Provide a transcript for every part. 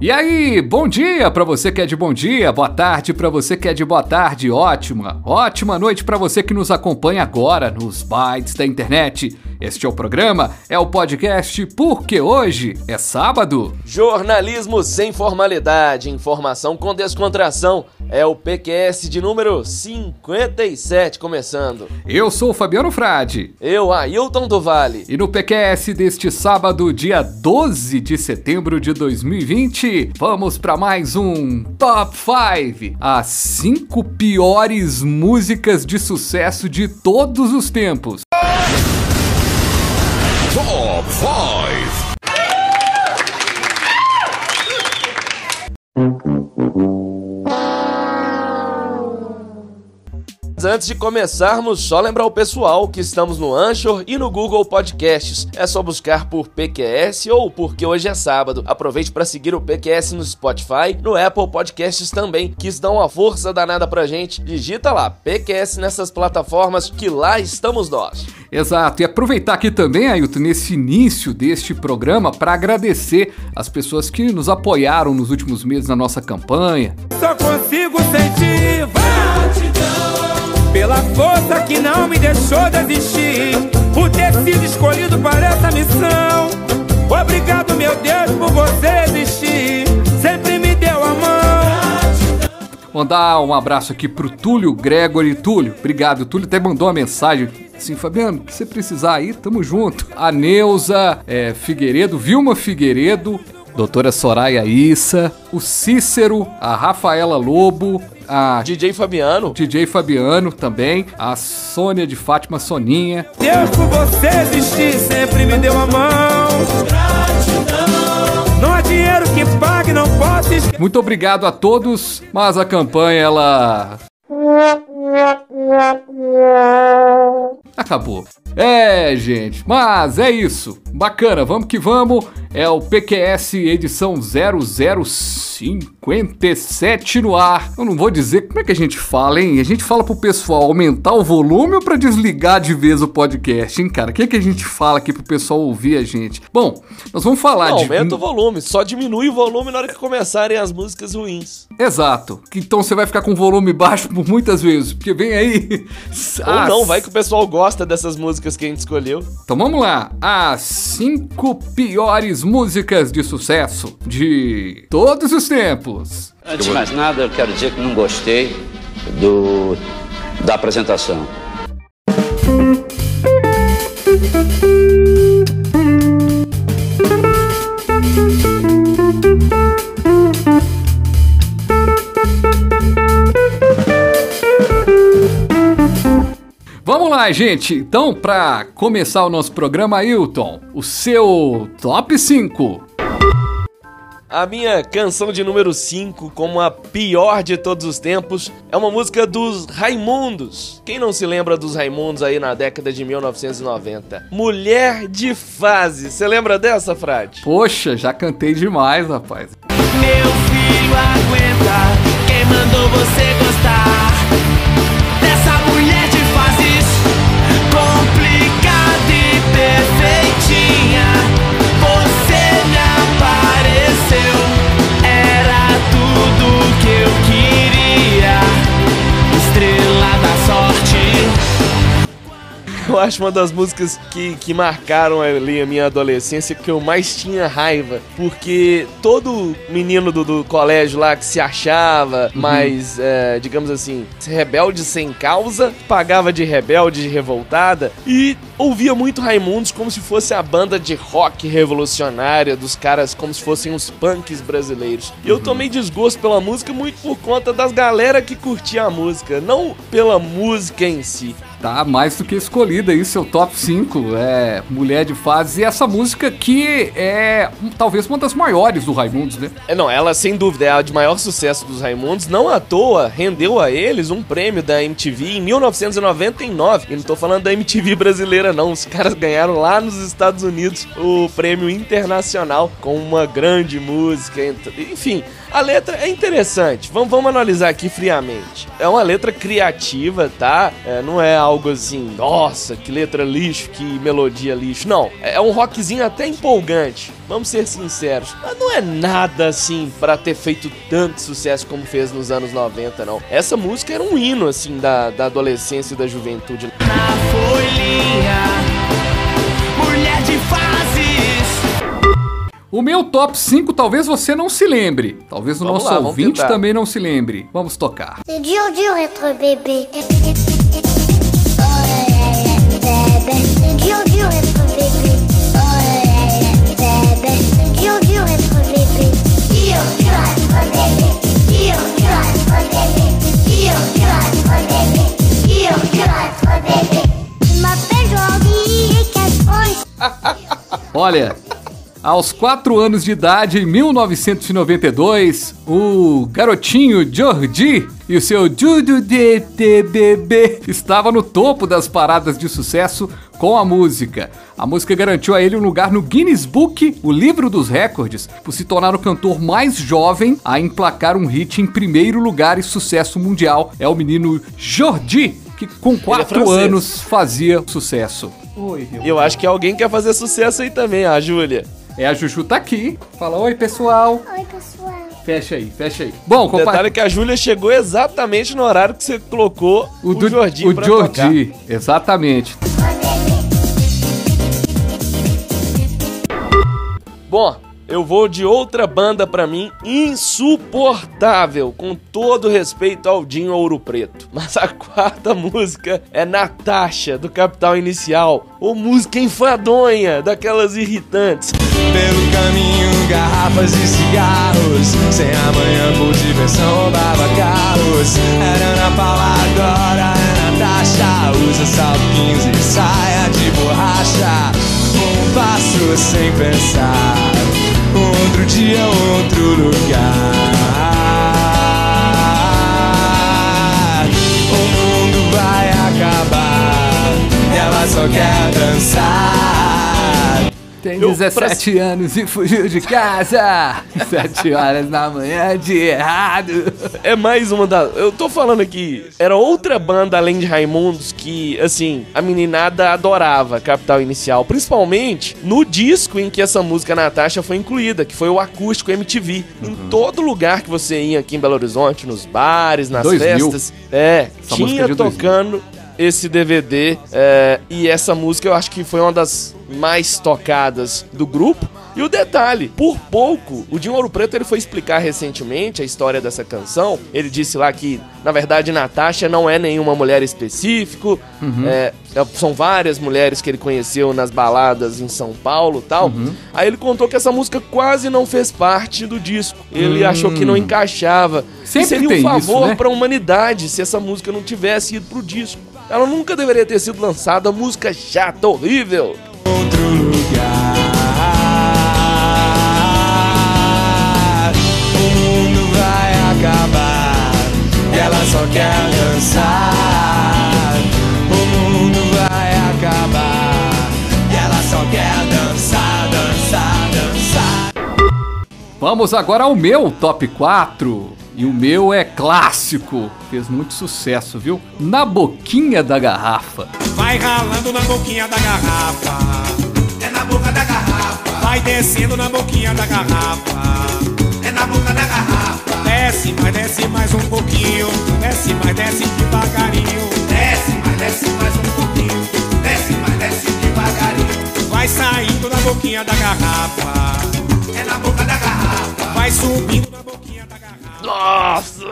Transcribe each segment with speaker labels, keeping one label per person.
Speaker 1: E aí, bom dia para você que é de bom dia, boa tarde para você que é de boa tarde, ótima, ótima noite para você que nos acompanha agora nos bytes da internet. Este é o programa, é o podcast Porque hoje é sábado.
Speaker 2: Jornalismo sem formalidade, informação com descontração. É o PQS de número 57 começando.
Speaker 1: Eu sou o Fabiano Frade.
Speaker 2: Eu, Ailton do Vale.
Speaker 1: E no PQS deste sábado, dia 12 de setembro de 2020, vamos para mais um Top 5. As 5 piores músicas de sucesso de todos os tempos. Top
Speaker 2: 5 Antes de começarmos, só lembrar o pessoal que estamos no Anchor e no Google Podcasts. É só buscar por PQS ou porque hoje é sábado. Aproveite para seguir o PQS no Spotify, no Apple Podcasts também, que dão uma força danada pra gente. Digita lá, PQS nessas plataformas que lá estamos nós.
Speaker 1: Exato, e aproveitar aqui também, Ailton, nesse início deste programa, para agradecer as pessoas que nos apoiaram nos últimos meses na nossa campanha.
Speaker 3: Só consigo sentir pela força que não me deixou desistir, por ter sido escolhido para essa missão. Obrigado, meu Deus, por você existir, sempre me deu a mão.
Speaker 1: Mandar um abraço aqui pro Túlio Gregory. Túlio, obrigado. O Túlio até mandou uma mensagem assim, Fabiano, se precisar aí, tamo junto. A Neuza é, Figueiredo, Vilma Figueiredo, doutora Soraya Issa, o Cícero, a Rafaela Lobo, a
Speaker 2: DJ Fabiano.
Speaker 1: DJ Fabiano também, a Sônia de Fátima Soninha.
Speaker 3: Deus por você existir sempre me deu a mão. Gratidão. Não há dinheiro que pague, não posso esquecer.
Speaker 1: Muito obrigado a todos, mas a campanha ela Acabou. É, gente, mas é isso. Bacana, vamos que vamos. É o PQS edição 0057 no ar. Eu não vou dizer como é que a gente fala, hein? A gente fala pro pessoal aumentar o volume ou pra desligar de vez o podcast, hein, cara? O que, é que a gente fala aqui pro pessoal ouvir a gente? Bom, nós vamos falar
Speaker 2: não,
Speaker 1: de.
Speaker 2: Aumenta o volume, só diminui o volume na hora que começarem as músicas ruins.
Speaker 1: Exato. Então você vai ficar com o volume baixo por muitas vezes, porque vem aí.
Speaker 2: Ou não, vai que o pessoal gosta dessas músicas que a gente escolheu.
Speaker 1: Então vamos lá. As cinco piores músicas de sucesso de todos os tempos.
Speaker 4: Antes de mais nada, eu quero dizer que não gostei do da apresentação.
Speaker 1: Vamos lá, gente. Então, para começar o nosso programa, Ailton, o seu top 5.
Speaker 2: A minha canção de número 5, como a pior de todos os tempos, é uma música dos Raimundos. Quem não se lembra dos Raimundos aí na década de 1990? Mulher de Fase. Você lembra dessa, Frade?
Speaker 1: Poxa, já cantei demais, rapaz.
Speaker 5: Meu filho aguenta, quem mandou você
Speaker 2: eu acho uma das músicas que, que marcaram ali a minha adolescência que eu mais tinha raiva. Porque todo menino do, do colégio lá que se achava uhum. mais, é, digamos assim, rebelde sem causa, pagava de rebelde, de revoltada e ouvia muito Raimundos como se fosse a banda de rock revolucionária dos caras, como se fossem os punks brasileiros. E eu uhum. tomei desgosto pela música muito por conta das galera que curtia a música, não pela música em si
Speaker 1: tá mais do que escolhida aí, seu top 5, é Mulher de Fase, e essa música que é talvez uma das maiores do Raimundos, né?
Speaker 2: É, não, ela sem dúvida é a de maior sucesso dos Raimundos, não à toa rendeu a eles um prêmio da MTV em 1999, e não tô falando da MTV brasileira não, os caras ganharam lá nos Estados Unidos o prêmio internacional com uma grande música, enfim... A letra é interessante, vamos, vamos analisar aqui friamente. É uma letra criativa, tá? É, não é algo assim, nossa, que letra lixo, que melodia lixo. Não, é um rockzinho até empolgante. Vamos ser sinceros. Mas não é nada assim pra ter feito tanto sucesso como fez nos anos 90, não. Essa música era um hino, assim, da, da adolescência e da juventude.
Speaker 5: Na folhinha,
Speaker 1: O meu top 5 talvez você não se lembre. Talvez o
Speaker 2: Vamos
Speaker 1: nosso
Speaker 2: lá,
Speaker 1: ouvinte
Speaker 2: tentar.
Speaker 1: também não se lembre. Vamos tocar.
Speaker 6: Dur, dur être bébé.
Speaker 1: Olha, aos 4 anos de idade, em 1992, o garotinho Jordi e o seu Judo de Bebê estava no topo das paradas de sucesso com a música. A música garantiu a ele um lugar no Guinness Book, o livro dos recordes, por se tornar o cantor mais jovem a emplacar um hit em primeiro lugar e sucesso mundial. É o menino Jordi, que com 4
Speaker 2: francês.
Speaker 1: anos fazia sucesso. Oi, meu
Speaker 2: E eu acho que alguém quer fazer sucesso aí também, a Júlia.
Speaker 1: É, a Juju tá aqui. Fala, oi, pessoal.
Speaker 6: Oi, pessoal.
Speaker 1: Fecha aí, fecha aí. Bom,
Speaker 2: O
Speaker 1: compa-
Speaker 2: detalhe é que a Júlia chegou exatamente no horário que você colocou o,
Speaker 1: o, do,
Speaker 2: Jordi
Speaker 1: o Jordi, exatamente.
Speaker 2: Bom, eu vou de outra banda pra mim insuportável, com todo respeito ao Dinho Ouro Preto. Mas a quarta música é Natasha, do Capital Inicial. Ou música enfadonha, daquelas irritantes.
Speaker 7: Pelo caminho, garrafas de cigarros. Sem amanhã por diversão, roubava carros. Era Ana Paula, agora é Natasha Usa salto 15 e saia de borracha. Um passo sem pensar Outro dia, outro lugar. O mundo vai acabar E ela só quer dançar
Speaker 1: Tem
Speaker 2: Eu,
Speaker 1: 17 anos e fugiu de casa. 7 horas da manhã de errado.
Speaker 2: É mais uma da. Eu tô falando aqui. Era outra banda além de Raimundos que, assim, a meninada adorava Capital Inicial. Principalmente no disco em que essa música Natasha foi incluída, que foi o acústico MTV. Em todo lugar que você ia aqui em Belo Horizonte, nos bares, nas
Speaker 1: 2000.
Speaker 2: festas. É,
Speaker 1: Essa música é
Speaker 2: tinha
Speaker 1: 2000.
Speaker 2: tocando esse DVD. é, e essa música eu acho que foi uma das mais tocadas do grupo. E o detalhe, por pouco, o Dinho Ouro Preto ele foi explicar recentemente a história dessa canção. Ele disse lá que, na verdade, Natasha não é nenhuma mulher específico. é, é, são várias mulheres que ele conheceu nas baladas em São Paulo e tal. Aí ele contou que essa música quase não fez parte do disco. Ele achou que não encaixava.
Speaker 1: Sempre
Speaker 2: seria um
Speaker 1: isso,
Speaker 2: favor
Speaker 1: né?
Speaker 2: pra humanidade se essa música não tivesse ido pro disco. Ela nunca deveria ter sido lançada, música chata, horrível.
Speaker 7: Outro lugar. O mundo vai acabar ela só quer dançar. O mundo vai acabar ela só quer dançar, dançar, dançar.
Speaker 1: Vamos agora ao meu top 4. E o meu é clássico. Fez muito sucesso, viu? Na boquinha da garrafa.
Speaker 3: Vai ralando na boquinha da garrafa. É na boca da garrafa. Vai descendo na boquinha da garrafa. É na boca da garrafa. Desce, mas desce mais um pouquinho. Desce, mas desce devagarinho. Desce, mas desce mais um pouquinho. Desce, mas desce devagarinho. Vai saindo na boquinha da garrafa. É na boca da garrafa. Vai subindo na boquinha da garrafa.
Speaker 2: Nossa,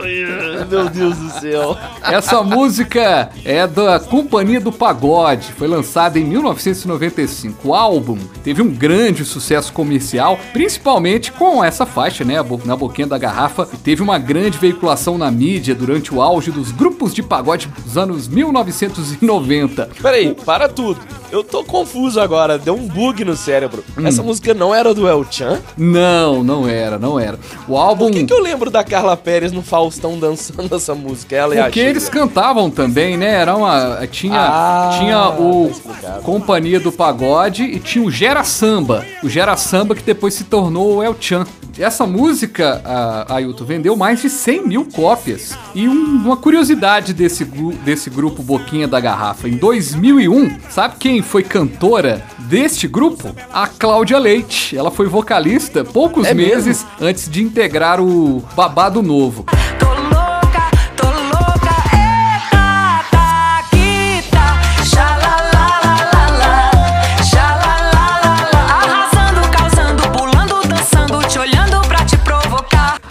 Speaker 2: meu Deus do céu.
Speaker 1: Essa música é da Companhia do Pagode, foi lançada em 1995. O álbum teve um grande sucesso comercial, principalmente com essa faixa, né, na boquinha da garrafa, e teve uma grande veiculação na mídia durante o auge dos grupos de pagode dos anos 1990.
Speaker 2: Peraí, para tudo. Eu tô confuso agora, deu um bug no cérebro.
Speaker 1: Hum.
Speaker 2: Essa música não era do El Chan?
Speaker 1: Não, não era, não era. O álbum
Speaker 2: Por que, que eu lembro da Carla Pérez no Faustão dançando essa música? Ela e a
Speaker 1: Porque eles cantavam também, né? Era uma. Tinha,
Speaker 2: Ah,
Speaker 1: tinha o
Speaker 2: tá.
Speaker 1: Companhia do Pagode e tinha o Gera Samba. O Gera Samba que depois se tornou o El Chan. Essa música, a Ailton, vendeu mais de 100 mil cópias. E um- uma curiosidade desse, desse grupo Boquinha da Garrafa, em 2001, sabe quem foi cantora deste grupo? A Cláudia Leite. Ela foi vocalista poucos
Speaker 2: É mesmo?
Speaker 1: meses antes de integrar o Babado Novo.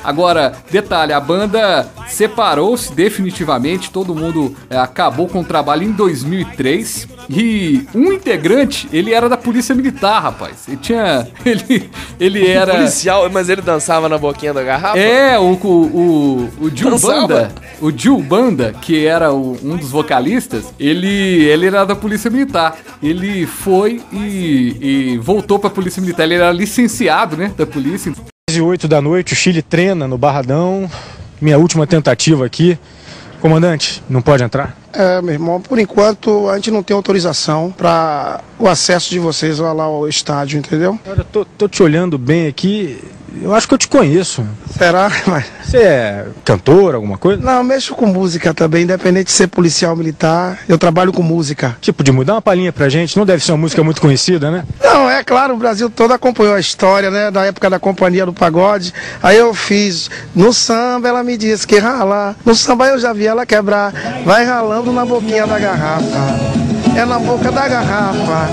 Speaker 1: Agora, detalhe, a banda separou-se definitivamente, todo mundo é, acabou com o trabalho em 2003 e um integrante, ele era da Polícia Militar, rapaz. Ele tinha, ele, ele era
Speaker 2: Policial, mas ele dançava na boquinha da garrafa?
Speaker 1: é, o, o, o, o Gil? Banda, o Gil Banda, que era o- um dos vocalistas, ele, ele era da Polícia Militar. Ele foi e, e voltou pra Polícia Militar. Ele era licenciado, né, da polícia.
Speaker 8: 8 da noite, o Chile treina no Barradão. Minha última tentativa aqui. Comandante, não pode entrar?
Speaker 9: É, meu irmão, por enquanto a gente não tem autorização para o acesso de vocês lá ao estádio, entendeu?
Speaker 8: Olha, eu tô, tô te olhando bem aqui. Eu acho que eu te conheço.
Speaker 9: Será? Mas...
Speaker 8: Você é cantor, alguma coisa?
Speaker 9: Não, mexo com música também, independente de ser policial ou militar, eu trabalho com música.
Speaker 8: Tipo, de mudar uma palhinha pra gente, não deve ser uma música muito conhecida, né?
Speaker 9: Não, é claro, o Brasil todo acompanhou a história, né, da época da Companhia do Pagode. Aí eu fiz, no samba ela me disse que ralar, no samba eu já vi ela quebrar, vai ralando na boquinha da garrafa, é na boca da garrafa.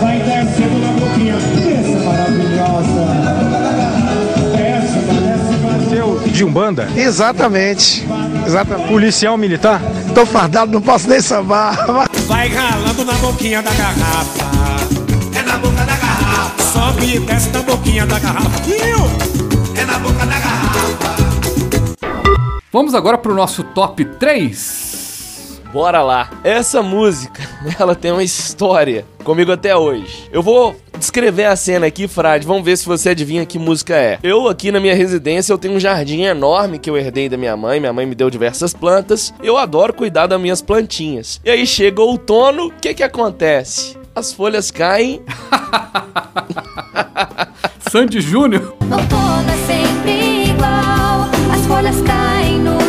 Speaker 8: Você é o de Umbanda?
Speaker 9: Exatamente, exatamente.
Speaker 8: Policial militar?
Speaker 9: Tô fardado, não posso nem sambar.
Speaker 3: Vai ralando na boquinha da garrafa. É na boca da garrafa. Sobe e desce na boquinha da garrafa. É na boca da garrafa.
Speaker 1: Vamos agora pro nosso top 3.
Speaker 2: Bora lá. Essa música, ela tem uma história comigo até hoje. Eu vou descrever a cena aqui, Frade. Vamos ver se você adivinha que música é. Eu aqui na minha residência, eu tenho um jardim enorme que eu herdei da minha mãe. Minha mãe me deu diversas plantas. Eu adoro cuidar das minhas plantinhas. E aí chega o outono, o que que acontece? As folhas caem.
Speaker 1: Sandy Júnior.
Speaker 6: Outono é sempre igual, as folhas caem no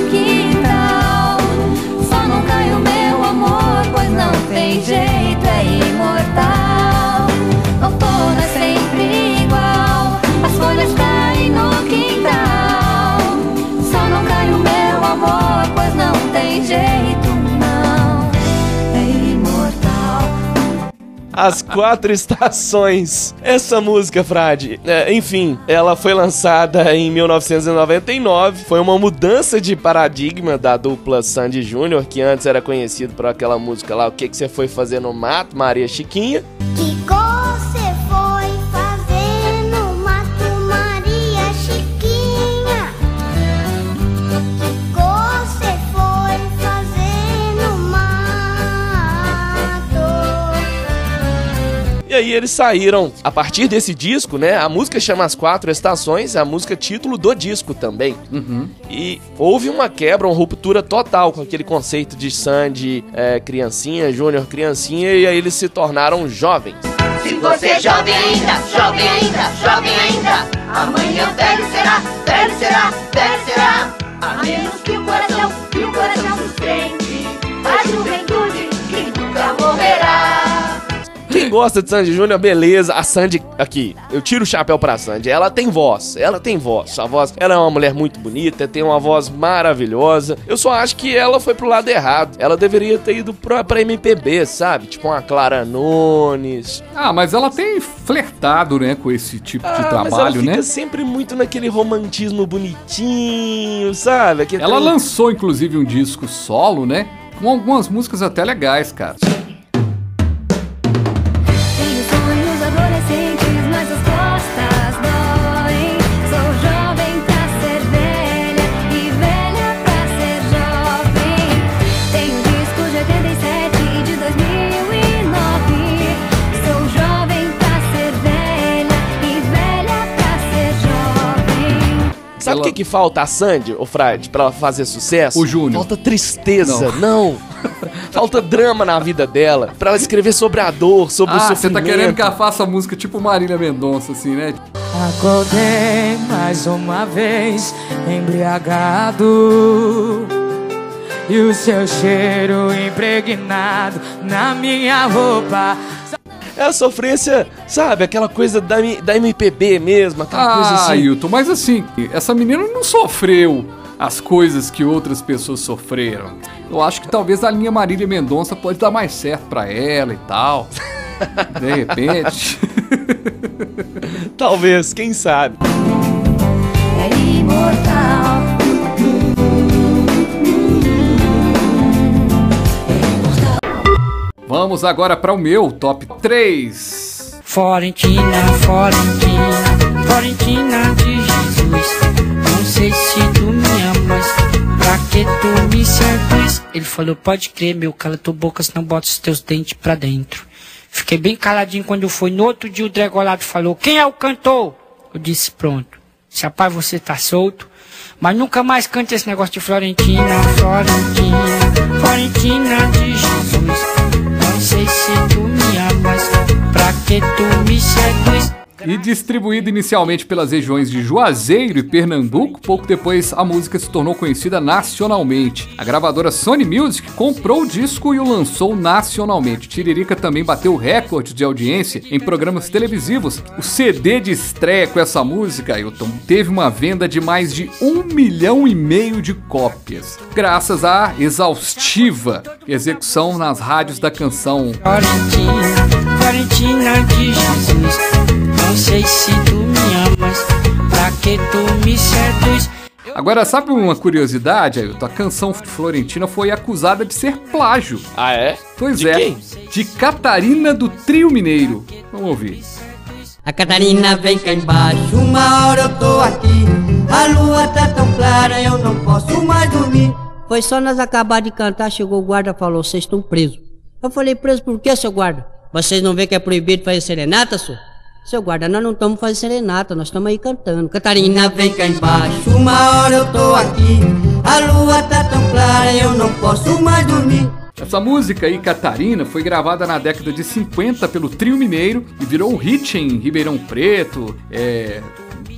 Speaker 6: jeito, é imortal. Outono é As
Speaker 2: quatro estações. Essa música, Frade, é, enfim, ela foi lançada em 1999. Foi uma mudança de paradigma da dupla Sandy Júnior, que antes era conhecido por aquela música lá, O que, que você foi fazer no mato, Maria Chiquinha.
Speaker 6: Que
Speaker 2: aí eles saíram, a partir desse disco, né? A música chama As Quatro Estações, é a música título do disco também. E houve uma quebra, uma ruptura total com aquele conceito de Sandy é, criancinha, Júnior criancinha, e aí eles se tornaram jovens.
Speaker 10: Se você é jovem ainda, jovem ainda, jovem ainda, amanhã velho será, velho será, velho será. A menos que o coração, que o coração sustente a juventude que nunca morrerá.
Speaker 2: Quem gosta de Sandy Júnior, beleza. A Sandy, aqui, eu tiro o chapéu pra Sandy. Ela tem voz, ela tem voz. Sua voz, ela é uma mulher muito bonita, tem uma voz maravilhosa. Eu só acho que ela foi pro lado errado. Ela deveria ter ido pra, pra MPB, sabe? Tipo uma Clara Nunes.
Speaker 1: Ah, mas ela tem flertado, né, com esse tipo de
Speaker 2: Ah, mas ela
Speaker 1: trabalho,
Speaker 2: fica
Speaker 1: né?
Speaker 2: sempre muito naquele romantismo bonitinho, sabe? Aquele
Speaker 1: Ela
Speaker 2: trem-
Speaker 1: lançou, inclusive, um disco solo, né? Com algumas músicas até legais, cara.
Speaker 2: Que, que falta a Sandy, o Fred, pra ela fazer sucesso?
Speaker 1: O Júnior.
Speaker 2: Falta tristeza, não. falta drama na vida dela. Pra ela escrever sobre a dor, sobre o
Speaker 1: Ah,
Speaker 2: sofrimento.
Speaker 1: você tá querendo que ela faça música tipo Marília Mendonça, assim, né?
Speaker 3: Acordei mais uma vez embriagado E o seu cheiro impregnado na minha roupa
Speaker 2: É a sofrência, sabe? Aquela coisa da, da MPB mesmo, aquela coisa
Speaker 1: Ah,
Speaker 2: assim.
Speaker 1: Ailton, mas assim, essa menina não sofreu as coisas que outras pessoas sofreram. Eu acho que talvez a linha Marília Mendonça pode dar mais certo pra ela e tal. De repente.
Speaker 2: Talvez, quem sabe.
Speaker 6: É imortal.
Speaker 1: Vamos agora para o meu top 3.
Speaker 11: Florentina, Florentina, Florentina de Jesus. Não sei se tu me amas, pra que tu me seduz? Ele falou, pode crer, meu, cala tua boca, senão bota os teus dentes pra dentro. Fiquei bem caladinho quando foi. No outro dia o Dregolado falou, quem é o cantor? Eu disse, pronto. Se rapaz você tá solto, mas nunca mais cante esse negócio de Florentina, Florentina, Florentina de Jesus. Não sei se tu me amas, pra que tu me seduz?
Speaker 1: E distribuído inicialmente pelas regiões de Juazeiro e Pernambuco, pouco depois a música se tornou conhecida nacionalmente. A gravadora Sony Music comprou o disco e o lançou nacionalmente. Tiririca também bateu recorde de audiência em programas televisivos. O CD de estreia com essa música, Ailton, teve uma venda de mais de um milhão e meio de cópias, graças à exaustiva execução nas rádios da canção.
Speaker 11: De Jesus. Não sei se tu me amas, pra que tu me seduz?
Speaker 1: Agora, sabe uma curiosidade, Ailton? A canção Florentina foi acusada de ser plágio.
Speaker 2: Ah, é?
Speaker 1: Pois
Speaker 2: De
Speaker 1: é.
Speaker 2: quem?
Speaker 1: De Catarina do Trio Mineiro. Vamos ouvir.
Speaker 12: A Catarina vem cá embaixo, uma hora eu tô aqui. A lua tá tão clara, eu não posso mais dormir. Foi só nós acabar de cantar, chegou o guarda e falou: vocês estão presos. Eu falei: preso por quê, seu guarda? Vocês não vê que é proibido fazer serenata, senhor? Seu guarda, nós não estamos fazendo serenata, nós estamos aí cantando. Catarina, vem cá embaixo, uma hora eu tô aqui. A lua tá tão clara, eu não posso mais dormir.
Speaker 1: Essa música aí, Catarina, foi gravada na década de 50 pelo Trio Mineiro e virou um hit em Ribeirão Preto, é,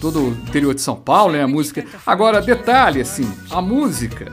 Speaker 1: todo o interior de São Paulo, né, a música. Agora, detalhe, assim, a música,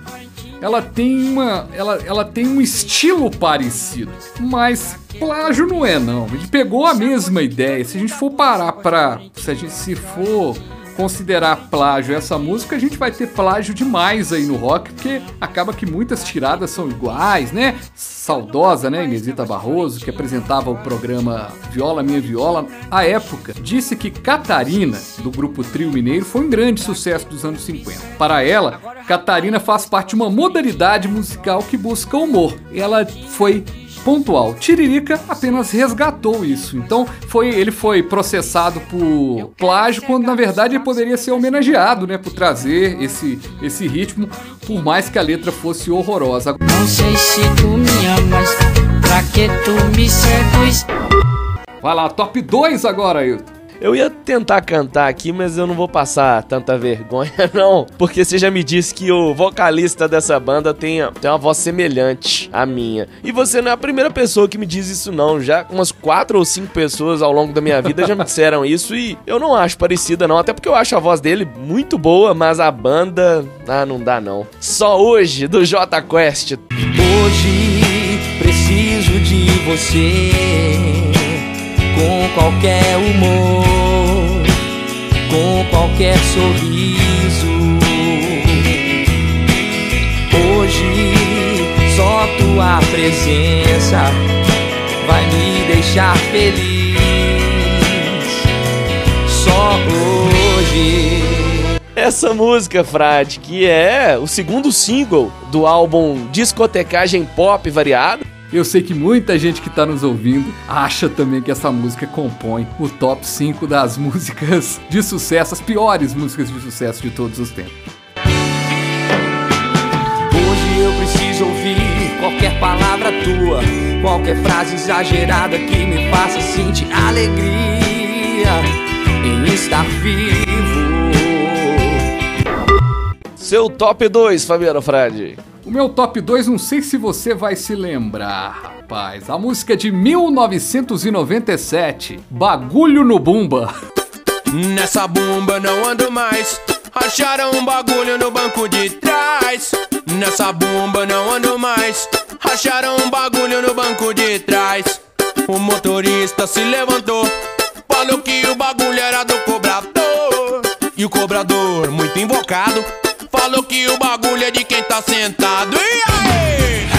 Speaker 1: ela tem uma, ela, ela tem um estilo parecido, mas plágio não é não. Ele pegou a mesma ideia. Se a gente for parar pra, se a gente se for considerar plágio essa música, a gente vai ter plágio demais aí no rock, porque acaba que muitas tiradas são iguais, né? Saudosa, né, Inesita Barroso, que apresentava o programa Viola Minha Viola, à época, disse que Catarina, do grupo Trio Mineiro, foi um grande sucesso dos anos 50. Para ela, Catarina faz parte de uma modalidade musical que busca humor. Ela foi pontual. Tiririca apenas resgatou isso. Então, foi ele foi processado por plágio quando na verdade ele poderia ser homenageado, né, por trazer esse esse ritmo, por mais que a letra fosse horrorosa.
Speaker 11: Não sei se tu me amas, pra que tu me seduz?
Speaker 1: Vai lá, top 2 agora, Ailton.
Speaker 2: Eu ia tentar cantar aqui, mas eu não vou passar tanta vergonha, não. Porque você já me disse que o vocalista dessa banda tem, tem uma voz semelhante à minha. E você não é a primeira pessoa que me diz isso, não. Já umas quatro ou cinco pessoas ao longo da minha vida já me disseram isso e eu não acho parecida, não. Até porque eu acho a voz dele muito boa, mas a banda. Ah, não dá, não. Só hoje, do J Quest.
Speaker 5: Hoje preciso de você com qualquer humor, com qualquer sorriso. Hoje só tua presença vai me deixar feliz. Só hoje.
Speaker 2: Essa música, Frade, que é o segundo single do álbum Discotecagem Pop Variado.
Speaker 1: Eu sei que muita gente que tá nos ouvindo acha também que essa música compõe o top 5 das músicas de sucesso, as piores músicas de sucesso de todos os tempos.
Speaker 5: Hoje eu preciso ouvir qualquer palavra tua, qualquer frase exagerada que me faça sentir alegria em estar vivo.
Speaker 2: Seu top 2, Fabiano Frade.
Speaker 1: Meu top 2, não sei se você vai se lembrar, rapaz. A música de 1997, Bagulho no Bumba.
Speaker 7: Nessa bomba não ando mais. Acharam um bagulho no banco de trás. Nessa bomba não ando mais. Acharam um bagulho no banco de trás. O motorista se levantou. Falou que o bagulho era do cobrador. E o cobrador, muito invocado, falou que o bagulho é de quem tá sentado. E aí?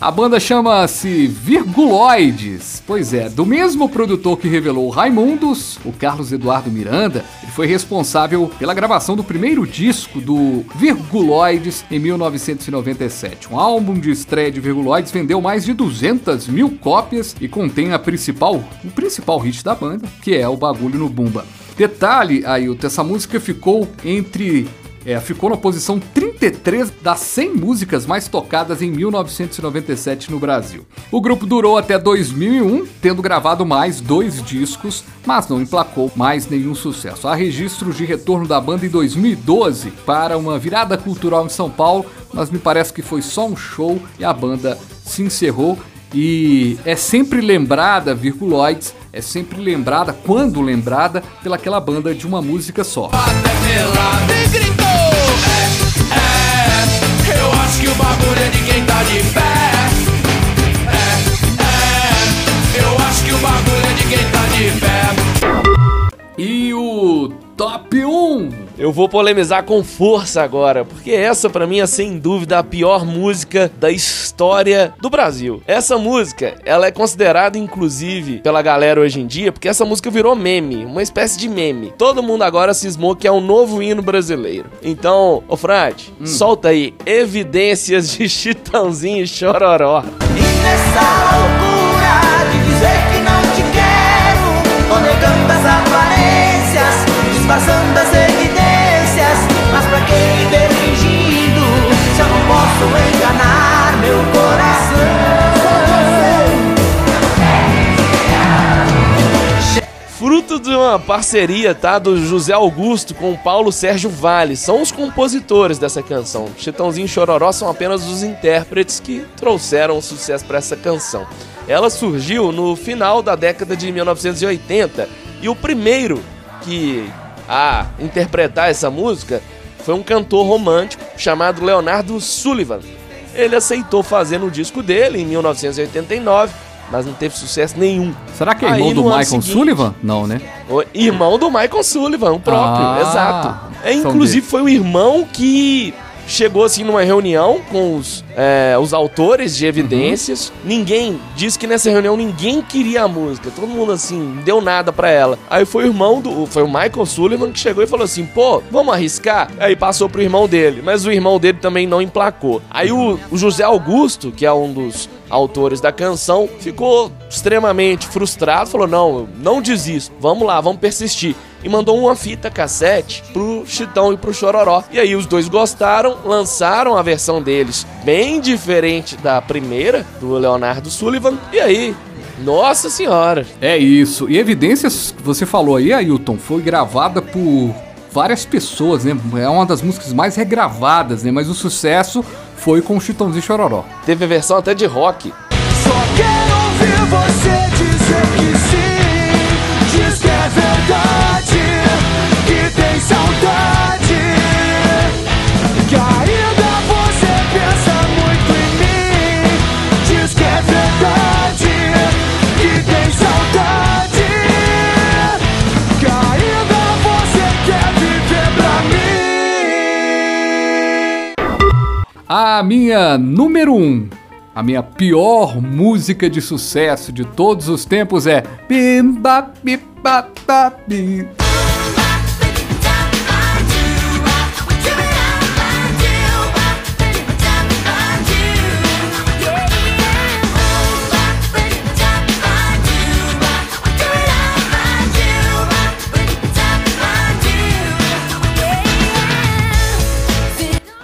Speaker 1: A banda chama-se Virguloides. Pois é, do mesmo produtor que revelou Raimundos, o Carlos Eduardo Miranda, ele foi responsável pela gravação do primeiro disco do Virguloides em 1997. Um álbum de estreia de Virguloides vendeu mais de 200 mil cópias e contém a principal, o principal hit da banda, que é o Bagulho no Bumba. Detalhe, Ailton, essa música ficou entre é, ficou na posição 33 das 100 músicas mais tocadas em 1997 no Brasil. O grupo durou até 2001, tendo gravado mais dois discos, mas não emplacou mais nenhum sucesso. Há registros de retorno da banda em 2012 para uma virada cultural em São Paulo, mas me parece que foi só um show e a banda se encerrou. E é sempre lembrada, Virguloides, é sempre lembrada, quando lembrada, pelaquela banda de uma música só.
Speaker 7: pelado que o bagulho é de quem tá de pé. É, é, eu acho que o bagulho é de quem tá de pé.
Speaker 1: E o top 1
Speaker 2: Eu vou polemizar com força agora, porque essa pra mim é sem dúvida a pior música da história do Brasil. Essa música, ela é considerada inclusive pela galera hoje em dia, porque essa música virou meme, uma espécie de meme. Todo mundo agora cismou que é um novo hino brasileiro. Então, ô Frade, solta aí evidências de Chitãozinho e Chororó.
Speaker 10: Nessa loucura de dizer que não te quero Ou negando as aparências, disfarçando as posso enganar meu coração
Speaker 2: Fruto de uma parceria, tá? Do José Augusto com o Paulo Sérgio Vale. São os compositores dessa canção. Chitãozinho e Chororó são apenas os intérpretes que trouxeram o sucesso para essa canção. Ela surgiu no final da década de 1980 e o primeiro que a interpretar essa música foi um cantor romântico chamado Leonardo Sullivan. Ele aceitou fazer no disco dele em 1989, mas não teve sucesso nenhum.
Speaker 1: Será que é
Speaker 2: Aí,
Speaker 1: irmão do
Speaker 2: no ano
Speaker 1: Michael
Speaker 2: seguinte-
Speaker 1: Sullivan? Não, né?
Speaker 2: o irmão do Michael Sullivan, o próprio,
Speaker 1: Ah,
Speaker 2: exato. É, inclusive foi o irmão que chegou assim numa reunião com os, é, os autores de evidências. Ninguém disse que nessa reunião ninguém queria a música. Todo mundo assim, não deu nada pra ela. Aí foi o irmão do. Foi o Michael Sullivan que chegou e falou assim: pô, vamos arriscar? Aí passou pro irmão dele. Mas o irmão dele também não emplacou. Aí o, o José Augusto, que é um dos autores da canção, ficou extremamente frustrado, falou: "Não, não desisto. Vamos lá, vamos persistir." E mandou uma fita cassete pro Chitão e pro Chororó. E aí os dois gostaram, lançaram a versão deles bem diferente da primeira do Leonardo Sullivan. E aí, nossa senhora.
Speaker 1: É isso. E Evidências, que você falou aí, Ailton, foi gravada por várias pessoas, né? É uma das músicas mais regravadas, né? Mas o sucesso foi com o Chitãozinho Chororó.
Speaker 2: Teve a versão até de rock.
Speaker 1: A minha número 1, um, a minha pior música de sucesso de todos os tempos é Bimba Biba Ba,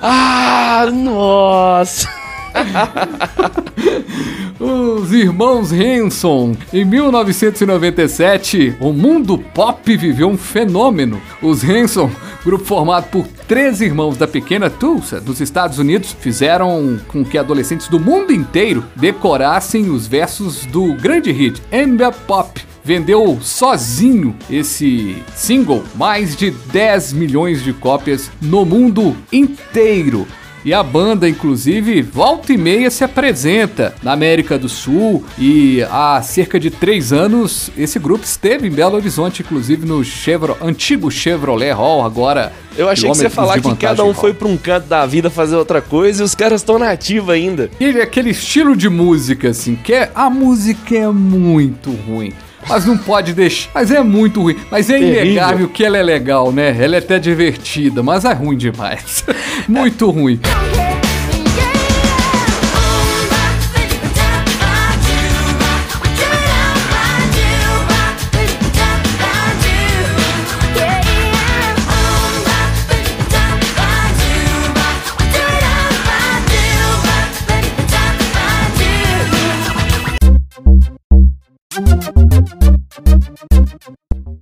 Speaker 2: Ah, nossa.
Speaker 1: Os irmãos Hanson. Em 1997, o mundo pop viveu um fenômeno. Os Hanson, grupo formado por três irmãos da pequena Tulsa, dos Estados Unidos, fizeram com que adolescentes do mundo inteiro decorassem os versos do grande hit Amber Pop vendeu sozinho esse single mais de 10 milhões de cópias no mundo inteiro. E a banda, inclusive, volta e meia se apresenta na América do Sul. E há cerca de três anos, esse grupo esteve em Belo Horizonte, inclusive no Chevro, antigo Chevrolet Hall, agora.
Speaker 2: Eu achei que você ia falar que cada um foi pra um canto da vida fazer outra coisa e os caras estão na ativa ainda.
Speaker 1: E é aquele estilo de música, assim, que é, a música é muito ruim. Mas não pode deixar. Mas é muito ruim. Mas é
Speaker 2: Terrível.
Speaker 1: inegável que ela é legal, né? Ela é até divertida, mas é ruim demais. muito ruim.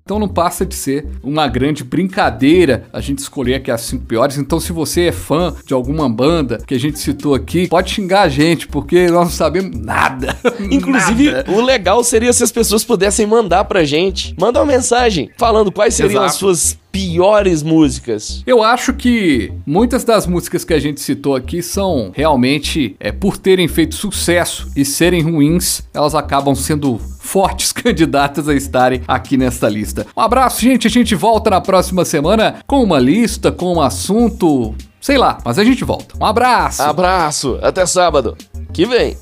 Speaker 1: Então não passa de ser uma grande brincadeira a gente escolher aqui as cinco piores. Então, se você é fã de alguma banda que a gente citou aqui, pode xingar a gente, porque nós não sabemos nada.
Speaker 2: Inclusive,
Speaker 1: Nada.
Speaker 2: o legal seria se as pessoas pudessem mandar pra gente. Manda uma mensagem falando quais seriam as
Speaker 1: Exato.
Speaker 2: suas piores músicas.
Speaker 1: Eu acho que muitas das músicas que a gente citou aqui são realmente, é, por terem feito sucesso e serem ruins, elas acabam sendo fortes candidatas a estarem aqui nesta lista. Um abraço, gente. A gente volta na próxima semana com uma lista, com um assunto, sei lá, mas a gente volta. Um abraço.
Speaker 2: Abraço, até sábado. Que vem.